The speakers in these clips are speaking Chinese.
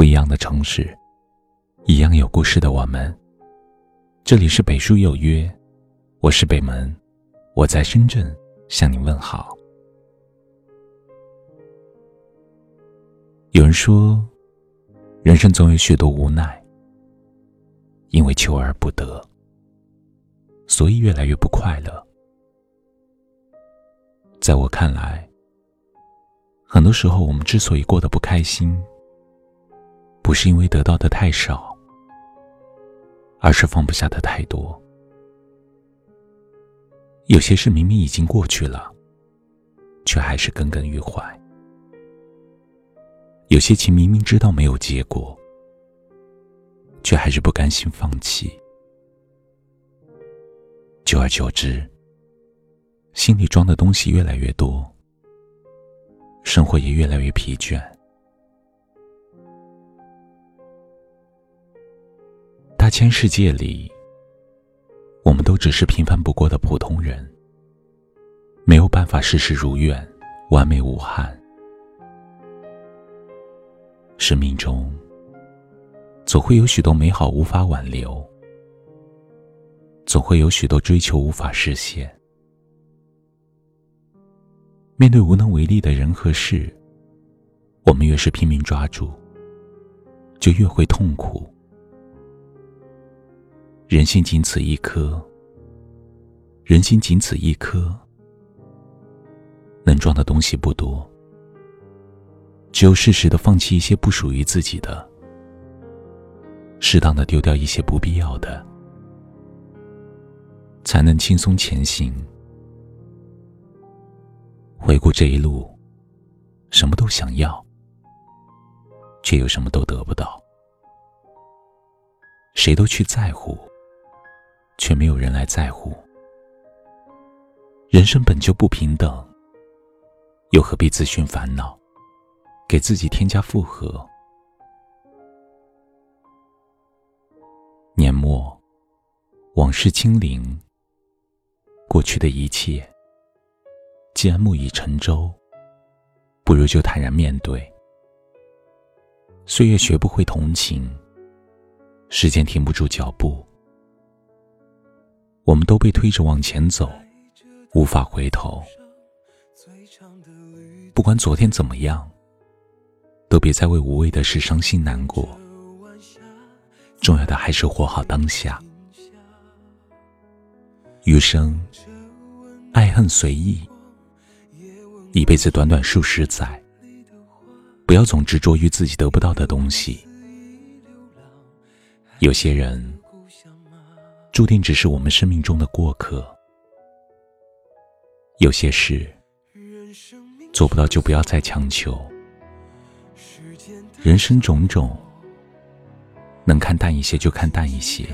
不一样的城市，一样有故事的我们。这里是北书有约，我是北门，我在深圳向你问好。有人说，人生总有许多无奈，因为求而不得，所以越来越不快乐。在我看来，很多时候我们之所以过得不开心，不是因为得到的太少，而是放不下的太多。有些事明明已经过去了，却还是耿耿于怀；有些情明明知道没有结果，却还是不甘心放弃。久而久之，心里装的东西越来越多，生活也越来越疲倦。千世界里，我们都只是平凡不过的普通人，没有办法事事如愿、完美无憾。生命中总会有许多美好无法挽留，总会有许多追求无法实现。面对无能为力的人和事，我们越是拼命抓住，就越会痛苦。人心仅此一颗，人心仅此一颗，能装的东西不多，只有适时的放弃一些不属于自己的，适当的丢掉一些不必要的，才能轻松前行。回顾这一路，什么都想要，却又什么都得不到，谁都去在乎。却没有人来在乎。人生本就不平等，又何必自寻烦恼，给自己添加负荷？年末，往事清零，过去的一切，既然木已成舟，不如就坦然面对。岁月学不会同情，时间停不住脚步。我们都被推着往前走，无法回头。不管昨天怎么样，都别再为无谓的事伤心难过。重要的还是活好当下。余生，爱恨随意。一辈子短短数十载，不要总执着于自己得不到的东西。有些人。注定只是我们生命中的过客。有些事做不到，就不要再强求。人生种种，能看淡一些就看淡一些，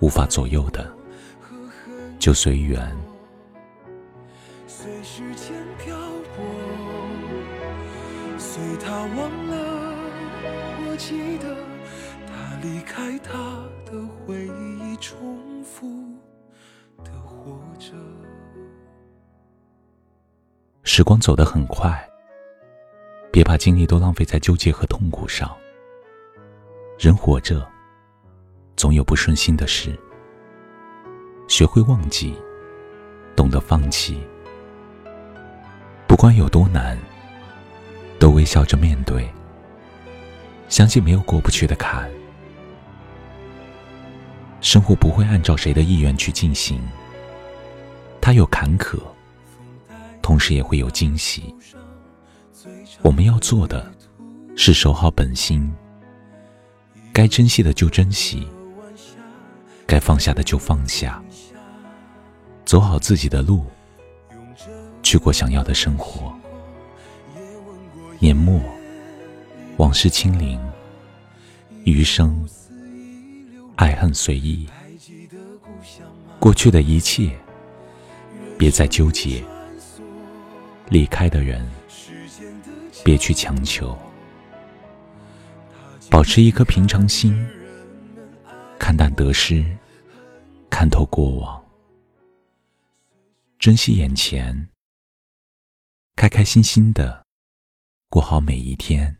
无法左右的就随缘。随时间漂泊，随他忘了，我记得离开他。的回忆重复的活着。时光走得很快，别把精力都浪费在纠结和痛苦上。人活着，总有不顺心的事。学会忘记，懂得放弃，不管有多难，都微笑着面对。相信没有过不去的坎。生活不会按照谁的意愿去进行，它有坎坷，同时也会有惊喜。我们要做的，是守好本心，该珍惜的就珍惜，该放下的就放下，走好自己的路，去过想要的生活。年末，往事清零，余生。爱恨随意，过去的一切，别再纠结；离开的人，别去强求。保持一颗平常心，看淡得失，看透过往，珍惜眼前，开开心心的过好每一天。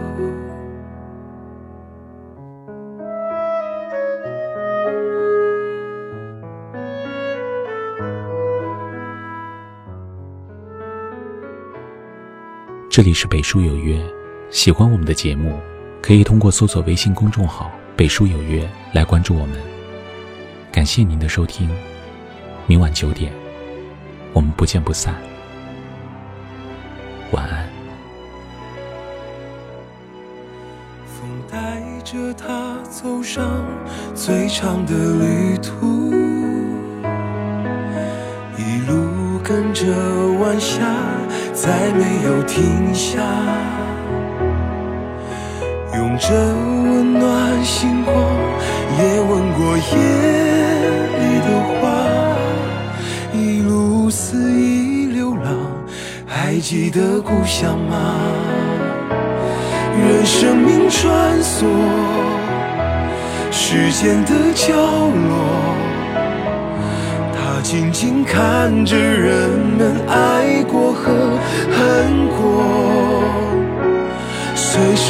这里是北书有约，喜欢我们的节目，可以通过搜索微信公众号“北书有约”来关注我们。感谢您的收听，明晚九点，我们不见不散。晚安。风带着他走上最长的旅途，一路跟着晚霞。再没有停下，用着温暖星光，也吻过夜里的花，一路肆意流浪，还记得故乡吗？任生命穿梭时间的角落。他静静看着人们爱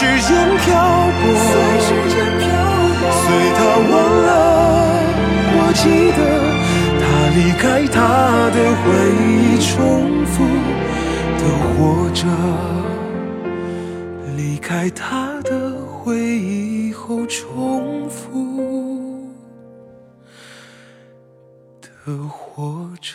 时间漂泊，随他忘了，我记得他离开他的回忆，重复的活着，离开他的回忆后重复。的活着。